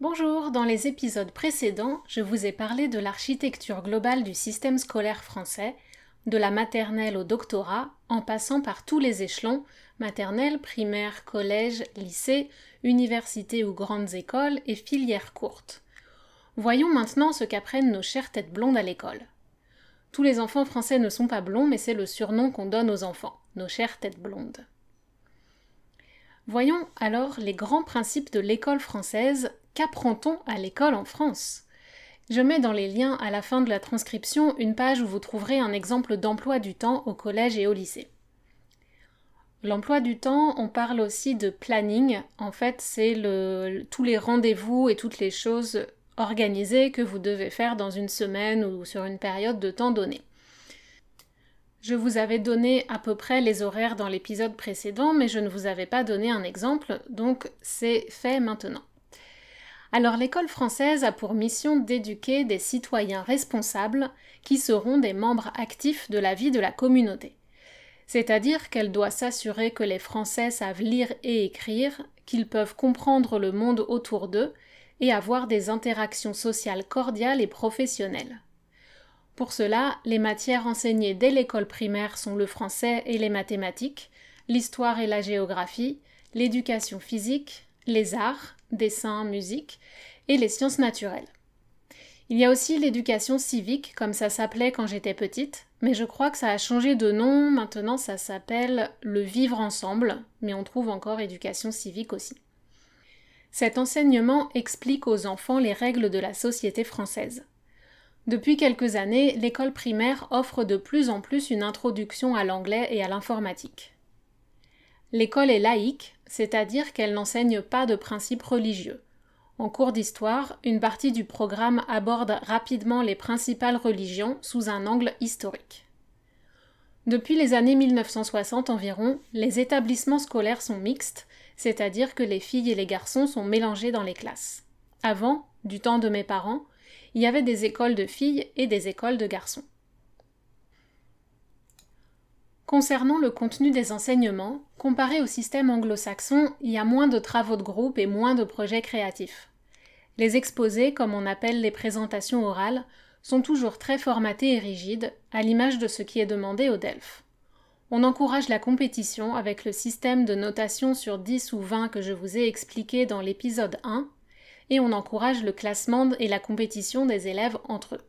Bonjour, dans les épisodes précédents, je vous ai parlé de l'architecture globale du système scolaire français, de la maternelle au doctorat, en passant par tous les échelons, maternelle, primaire, collège, lycée, université ou grandes écoles et filières courtes. Voyons maintenant ce qu'apprennent nos chères têtes blondes à l'école. Tous les enfants français ne sont pas blonds, mais c'est le surnom qu'on donne aux enfants, nos chères têtes blondes. Voyons alors les grands principes de l'école française Qu'apprend-on à l'école en France? Je mets dans les liens à la fin de la transcription une page où vous trouverez un exemple d'emploi du temps au collège et au lycée. L'emploi du temps, on parle aussi de planning. En fait, c'est tous les rendez-vous et toutes les choses organisées que vous devez faire dans une semaine ou sur une période de temps donnée. Je vous avais donné à peu près les horaires dans l'épisode précédent, mais je ne vous avais pas donné un exemple, donc c'est fait maintenant. Alors l'école française a pour mission d'éduquer des citoyens responsables qui seront des membres actifs de la vie de la communauté. C'est-à-dire qu'elle doit s'assurer que les Français savent lire et écrire, qu'ils peuvent comprendre le monde autour d'eux et avoir des interactions sociales cordiales et professionnelles. Pour cela, les matières enseignées dès l'école primaire sont le français et les mathématiques, l'histoire et la géographie, l'éducation physique, les arts, dessin, musique, et les sciences naturelles. Il y a aussi l'éducation civique, comme ça s'appelait quand j'étais petite, mais je crois que ça a changé de nom, maintenant ça s'appelle le vivre ensemble, mais on trouve encore éducation civique aussi. Cet enseignement explique aux enfants les règles de la société française. Depuis quelques années, l'école primaire offre de plus en plus une introduction à l'anglais et à l'informatique. L'école est laïque, c'est-à-dire qu'elle n'enseigne pas de principes religieux. En cours d'histoire, une partie du programme aborde rapidement les principales religions sous un angle historique. Depuis les années 1960 environ, les établissements scolaires sont mixtes, c'est-à-dire que les filles et les garçons sont mélangés dans les classes. Avant, du temps de mes parents, il y avait des écoles de filles et des écoles de garçons. Concernant le contenu des enseignements, comparé au système anglo-saxon, il y a moins de travaux de groupe et moins de projets créatifs. Les exposés, comme on appelle les présentations orales, sont toujours très formatés et rigides, à l'image de ce qui est demandé au DELF. On encourage la compétition avec le système de notation sur 10 ou 20 que je vous ai expliqué dans l'épisode 1, et on encourage le classement et la compétition des élèves entre eux.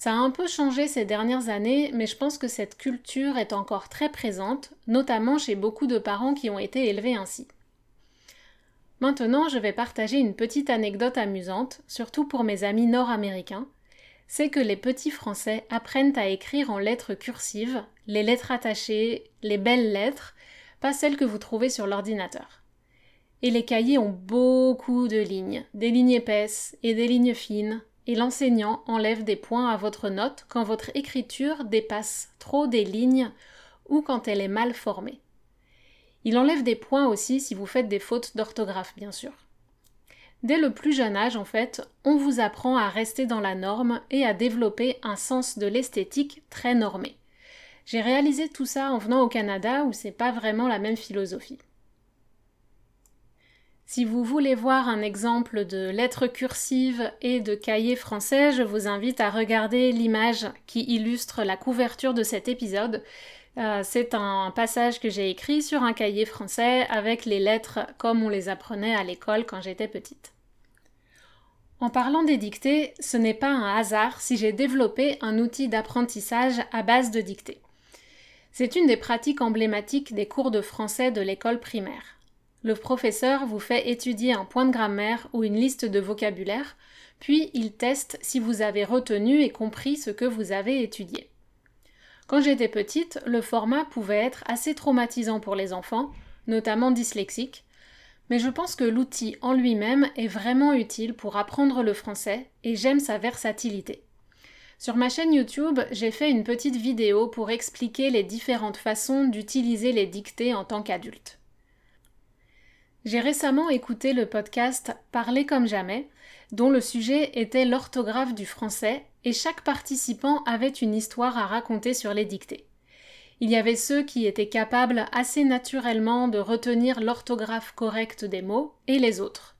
Ça a un peu changé ces dernières années, mais je pense que cette culture est encore très présente, notamment chez beaucoup de parents qui ont été élevés ainsi. Maintenant, je vais partager une petite anecdote amusante, surtout pour mes amis nord-américains. C'est que les petits Français apprennent à écrire en lettres cursives, les lettres attachées, les belles lettres, pas celles que vous trouvez sur l'ordinateur. Et les cahiers ont beaucoup de lignes, des lignes épaisses et des lignes fines, et l'enseignant enlève des points à votre note quand votre écriture dépasse trop des lignes ou quand elle est mal formée. Il enlève des points aussi si vous faites des fautes d'orthographe, bien sûr. Dès le plus jeune âge, en fait, on vous apprend à rester dans la norme et à développer un sens de l'esthétique très normé. J'ai réalisé tout ça en venant au Canada où c'est pas vraiment la même philosophie. Si vous voulez voir un exemple de lettres cursives et de cahiers français, je vous invite à regarder l'image qui illustre la couverture de cet épisode. Euh, c'est un passage que j'ai écrit sur un cahier français avec les lettres comme on les apprenait à l'école quand j'étais petite. En parlant des dictées, ce n'est pas un hasard si j'ai développé un outil d'apprentissage à base de dictées. C'est une des pratiques emblématiques des cours de français de l'école primaire. Le professeur vous fait étudier un point de grammaire ou une liste de vocabulaire, puis il teste si vous avez retenu et compris ce que vous avez étudié. Quand j'étais petite, le format pouvait être assez traumatisant pour les enfants, notamment dyslexiques, mais je pense que l'outil en lui-même est vraiment utile pour apprendre le français et j'aime sa versatilité. Sur ma chaîne YouTube, j'ai fait une petite vidéo pour expliquer les différentes façons d'utiliser les dictées en tant qu'adulte. J'ai récemment écouté le podcast Parler comme jamais, dont le sujet était l'orthographe du français, et chaque participant avait une histoire à raconter sur les dictées. Il y avait ceux qui étaient capables assez naturellement de retenir l'orthographe correcte des mots, et les autres.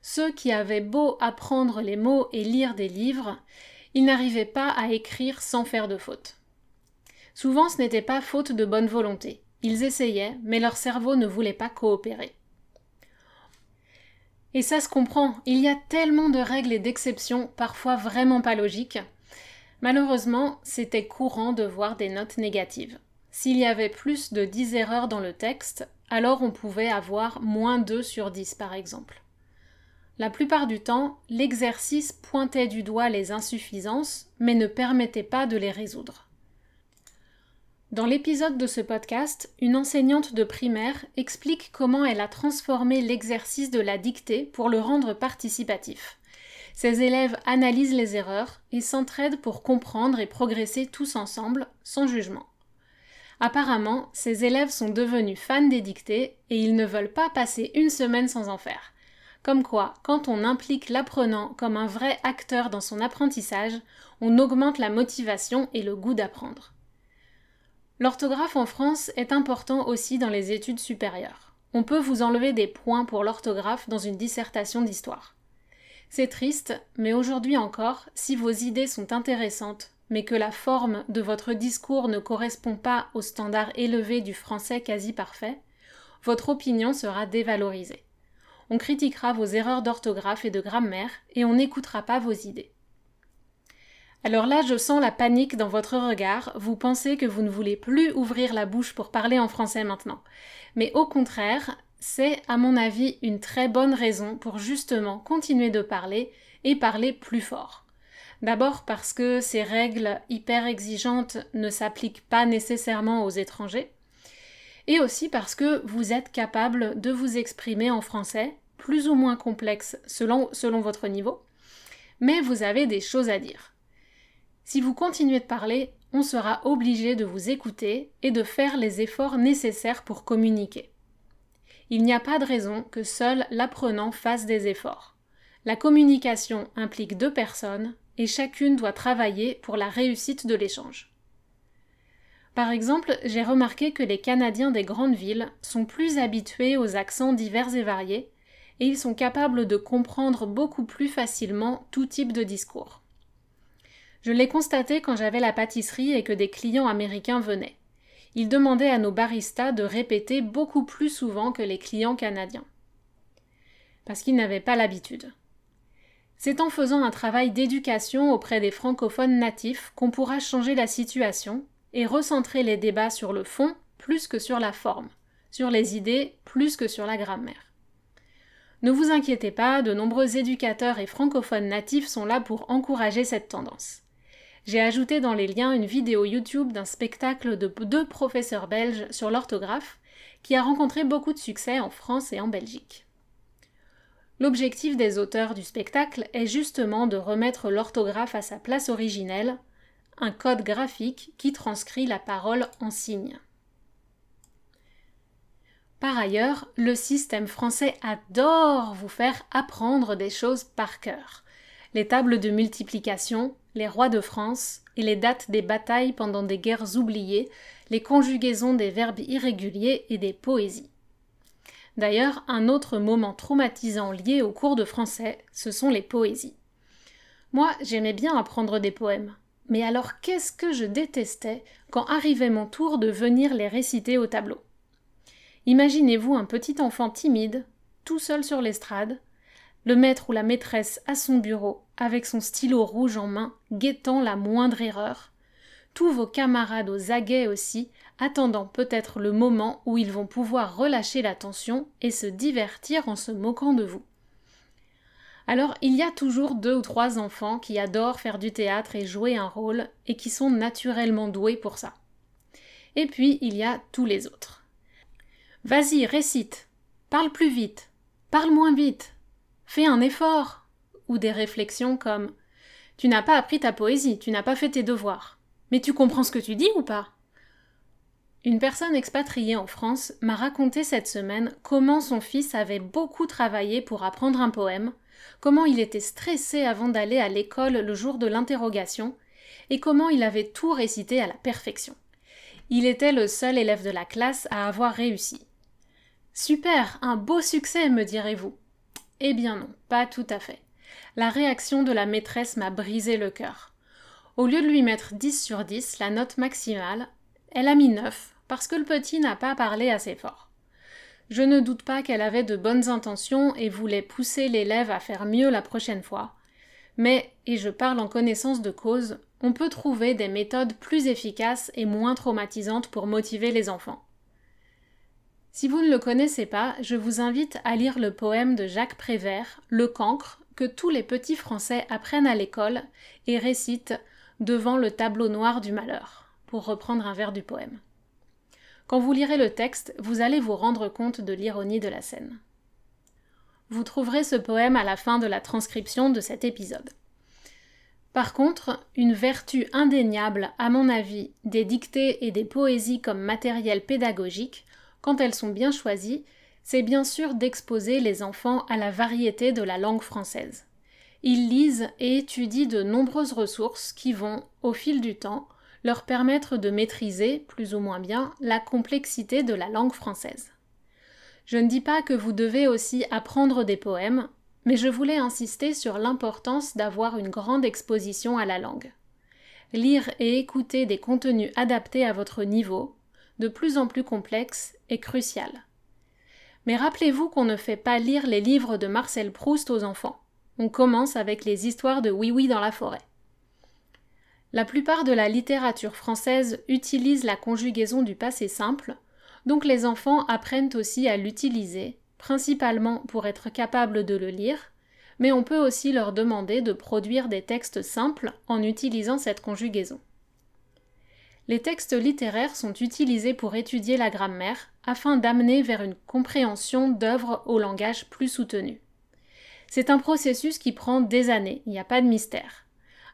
Ceux qui avaient beau apprendre les mots et lire des livres, ils n'arrivaient pas à écrire sans faire de faute. Souvent ce n'était pas faute de bonne volonté. Ils essayaient, mais leur cerveau ne voulait pas coopérer. Et ça se comprend, il y a tellement de règles et d'exceptions, parfois vraiment pas logiques. Malheureusement, c'était courant de voir des notes négatives. S'il y avait plus de 10 erreurs dans le texte, alors on pouvait avoir moins 2 sur 10 par exemple. La plupart du temps, l'exercice pointait du doigt les insuffisances, mais ne permettait pas de les résoudre. Dans l'épisode de ce podcast, une enseignante de primaire explique comment elle a transformé l'exercice de la dictée pour le rendre participatif. Ses élèves analysent les erreurs et s'entraident pour comprendre et progresser tous ensemble, sans jugement. Apparemment, ces élèves sont devenus fans des dictées et ils ne veulent pas passer une semaine sans en faire. Comme quoi, quand on implique l'apprenant comme un vrai acteur dans son apprentissage, on augmente la motivation et le goût d'apprendre. L'orthographe en France est important aussi dans les études supérieures. On peut vous enlever des points pour l'orthographe dans une dissertation d'histoire. C'est triste, mais aujourd'hui encore, si vos idées sont intéressantes, mais que la forme de votre discours ne correspond pas au standard élevé du français quasi parfait, votre opinion sera dévalorisée. On critiquera vos erreurs d'orthographe et de grammaire et on n'écoutera pas vos idées. Alors là, je sens la panique dans votre regard, vous pensez que vous ne voulez plus ouvrir la bouche pour parler en français maintenant. Mais au contraire, c'est à mon avis une très bonne raison pour justement continuer de parler et parler plus fort. D'abord parce que ces règles hyper exigeantes ne s'appliquent pas nécessairement aux étrangers, et aussi parce que vous êtes capable de vous exprimer en français, plus ou moins complexe selon, selon votre niveau, mais vous avez des choses à dire. Si vous continuez de parler, on sera obligé de vous écouter et de faire les efforts nécessaires pour communiquer. Il n'y a pas de raison que seul l'apprenant fasse des efforts. La communication implique deux personnes et chacune doit travailler pour la réussite de l'échange. Par exemple, j'ai remarqué que les Canadiens des grandes villes sont plus habitués aux accents divers et variés, et ils sont capables de comprendre beaucoup plus facilement tout type de discours. Je l'ai constaté quand j'avais la pâtisserie et que des clients américains venaient. Ils demandaient à nos baristas de répéter beaucoup plus souvent que les clients canadiens. Parce qu'ils n'avaient pas l'habitude. C'est en faisant un travail d'éducation auprès des francophones natifs qu'on pourra changer la situation et recentrer les débats sur le fond plus que sur la forme, sur les idées plus que sur la grammaire. Ne vous inquiétez pas, de nombreux éducateurs et francophones natifs sont là pour encourager cette tendance. J'ai ajouté dans les liens une vidéo YouTube d'un spectacle de deux professeurs belges sur l'orthographe qui a rencontré beaucoup de succès en France et en Belgique. L'objectif des auteurs du spectacle est justement de remettre l'orthographe à sa place originelle, un code graphique qui transcrit la parole en signes. Par ailleurs, le système français adore vous faire apprendre des choses par cœur. Les tables de multiplication, les rois de France et les dates des batailles pendant des guerres oubliées, les conjugaisons des verbes irréguliers et des poésies. D'ailleurs, un autre moment traumatisant lié au cours de français, ce sont les poésies. Moi, j'aimais bien apprendre des poèmes. Mais alors qu'est-ce que je détestais quand arrivait mon tour de venir les réciter au tableau? Imaginez-vous un petit enfant timide, tout seul sur l'estrade, le maître ou la maîtresse à son bureau, avec son stylo rouge en main, guettant la moindre erreur, tous vos camarades aux aguets aussi, attendant peut-être le moment où ils vont pouvoir relâcher la tension et se divertir en se moquant de vous. Alors il y a toujours deux ou trois enfants qui adorent faire du théâtre et jouer un rôle et qui sont naturellement doués pour ça. Et puis il y a tous les autres. Vas-y, récite, parle plus vite, parle moins vite, fais un effort, ou des réflexions comme Tu n'as pas appris ta poésie, tu n'as pas fait tes devoirs. Mais tu comprends ce que tu dis ou pas? Une personne expatriée en France m'a raconté cette semaine comment son fils avait beaucoup travaillé pour apprendre un poème, comment il était stressé avant d'aller à l'école le jour de l'interrogation, et comment il avait tout récité à la perfection. Il était le seul élève de la classe à avoir réussi. Super, un beau succès, me direz-vous. Eh bien non, pas tout à fait. La réaction de la maîtresse m'a brisé le cœur. Au lieu de lui mettre 10 sur 10, la note maximale, elle a mis 9, parce que le petit n'a pas parlé assez fort. Je ne doute pas qu'elle avait de bonnes intentions et voulait pousser l'élève à faire mieux la prochaine fois. Mais, et je parle en connaissance de cause, on peut trouver des méthodes plus efficaces et moins traumatisantes pour motiver les enfants. Si vous ne le connaissez pas, je vous invite à lire le poème de Jacques Prévert, Le cancre, que tous les petits Français apprennent à l'école et récitent devant le tableau noir du malheur, pour reprendre un vers du poème. Quand vous lirez le texte, vous allez vous rendre compte de l'ironie de la scène. Vous trouverez ce poème à la fin de la transcription de cet épisode. Par contre, une vertu indéniable, à mon avis, des dictées et des poésies comme matériel pédagogique, quand elles sont bien choisies, c'est bien sûr d'exposer les enfants à la variété de la langue française. Ils lisent et étudient de nombreuses ressources qui vont, au fil du temps, leur permettre de maîtriser, plus ou moins bien, la complexité de la langue française. Je ne dis pas que vous devez aussi apprendre des poèmes, mais je voulais insister sur l'importance d'avoir une grande exposition à la langue. Lire et écouter des contenus adaptés à votre niveau, de plus en plus complexes, est crucial. Mais rappelez-vous qu'on ne fait pas lire les livres de Marcel Proust aux enfants. On commence avec les histoires de Oui Oui dans la forêt. La plupart de la littérature française utilise la conjugaison du passé simple, donc les enfants apprennent aussi à l'utiliser, principalement pour être capables de le lire, mais on peut aussi leur demander de produire des textes simples en utilisant cette conjugaison. Les textes littéraires sont utilisés pour étudier la grammaire afin d'amener vers une compréhension d'œuvres au langage plus soutenu. C'est un processus qui prend des années, il n'y a pas de mystère.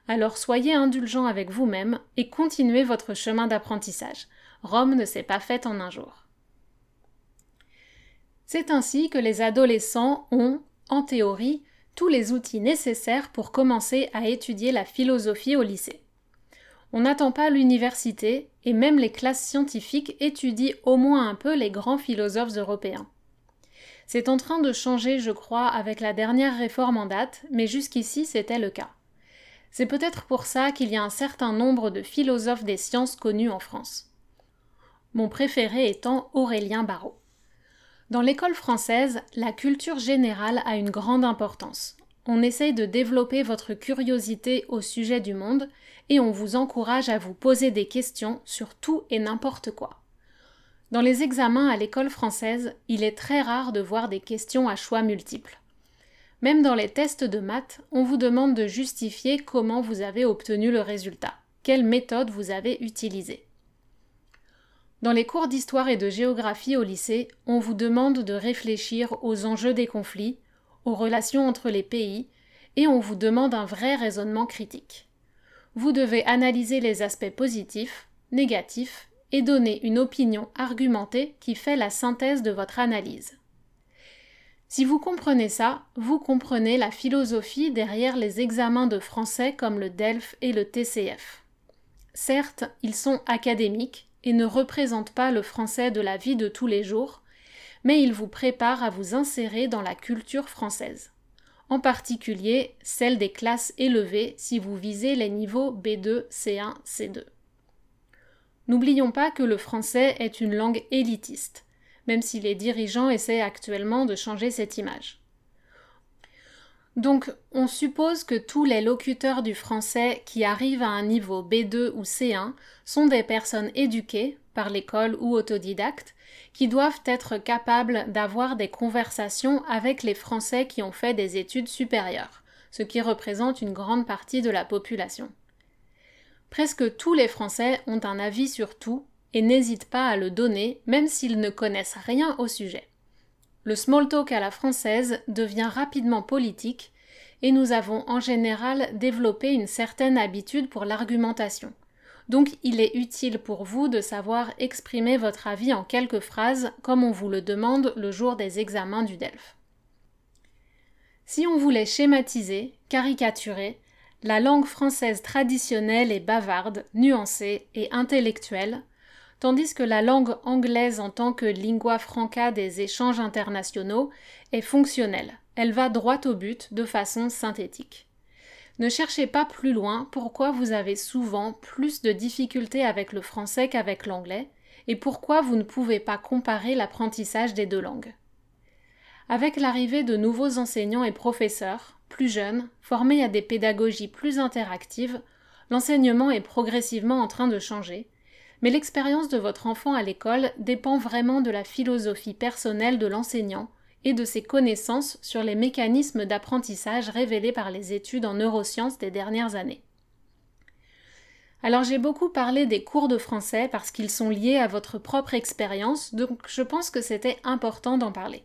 Alors soyez indulgents avec vous-même et continuez votre chemin d'apprentissage. Rome ne s'est pas faite en un jour. C'est ainsi que les adolescents ont, en théorie, tous les outils nécessaires pour commencer à étudier la philosophie au lycée. On n'attend pas l'université et même les classes scientifiques étudient au moins un peu les grands philosophes européens. C'est en train de changer, je crois, avec la dernière réforme en date, mais jusqu'ici c'était le cas. C'est peut-être pour ça qu'il y a un certain nombre de philosophes des sciences connus en France. Mon préféré étant Aurélien Barraud. Dans l'école française, la culture générale a une grande importance. On essaye de développer votre curiosité au sujet du monde et on vous encourage à vous poser des questions sur tout et n'importe quoi. Dans les examens à l'école française, il est très rare de voir des questions à choix multiples. Même dans les tests de maths, on vous demande de justifier comment vous avez obtenu le résultat, quelle méthode vous avez utilisée. Dans les cours d'histoire et de géographie au lycée, on vous demande de réfléchir aux enjeux des conflits, aux relations entre les pays, et on vous demande un vrai raisonnement critique. Vous devez analyser les aspects positifs, négatifs, et donner une opinion argumentée qui fait la synthèse de votre analyse. Si vous comprenez ça, vous comprenez la philosophie derrière les examens de français comme le DELF et le TCF. Certes, ils sont académiques et ne représentent pas le français de la vie de tous les jours, mais il vous prépare à vous insérer dans la culture française. En particulier celle des classes élevées si vous visez les niveaux B2, C1, C2. N'oublions pas que le français est une langue élitiste, même si les dirigeants essaient actuellement de changer cette image. Donc, on suppose que tous les locuteurs du français qui arrivent à un niveau B2 ou C1 sont des personnes éduquées, par l'école ou autodidactes, qui doivent être capables d'avoir des conversations avec les Français qui ont fait des études supérieures, ce qui représente une grande partie de la population. Presque tous les Français ont un avis sur tout et n'hésitent pas à le donner même s'ils ne connaissent rien au sujet. Le small talk à la française devient rapidement politique et nous avons en général développé une certaine habitude pour l'argumentation. Donc il est utile pour vous de savoir exprimer votre avis en quelques phrases comme on vous le demande le jour des examens du DELF. Si on voulait schématiser, caricaturer, la langue française traditionnelle est bavarde, nuancée et intellectuelle, tandis que la langue anglaise en tant que lingua franca des échanges internationaux est fonctionnelle. Elle va droit au but de façon synthétique. Ne cherchez pas plus loin pourquoi vous avez souvent plus de difficultés avec le français qu'avec l'anglais, et pourquoi vous ne pouvez pas comparer l'apprentissage des deux langues. Avec l'arrivée de nouveaux enseignants et professeurs, plus jeunes, formés à des pédagogies plus interactives, l'enseignement est progressivement en train de changer, mais l'expérience de votre enfant à l'école dépend vraiment de la philosophie personnelle de l'enseignant et de ses connaissances sur les mécanismes d'apprentissage révélés par les études en neurosciences des dernières années. Alors j'ai beaucoup parlé des cours de français parce qu'ils sont liés à votre propre expérience, donc je pense que c'était important d'en parler.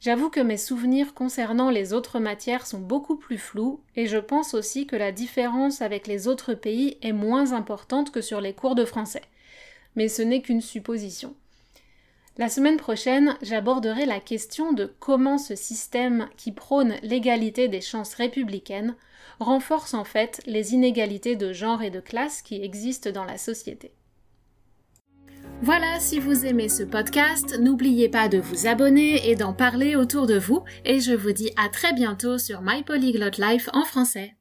J'avoue que mes souvenirs concernant les autres matières sont beaucoup plus flous et je pense aussi que la différence avec les autres pays est moins importante que sur les cours de français. Mais ce n'est qu'une supposition. La semaine prochaine, j'aborderai la question de comment ce système qui prône l'égalité des chances républicaines renforce en fait les inégalités de genre et de classe qui existent dans la société. Voilà, si vous aimez ce podcast, n'oubliez pas de vous abonner et d'en parler autour de vous, et je vous dis à très bientôt sur My Polyglot Life en français.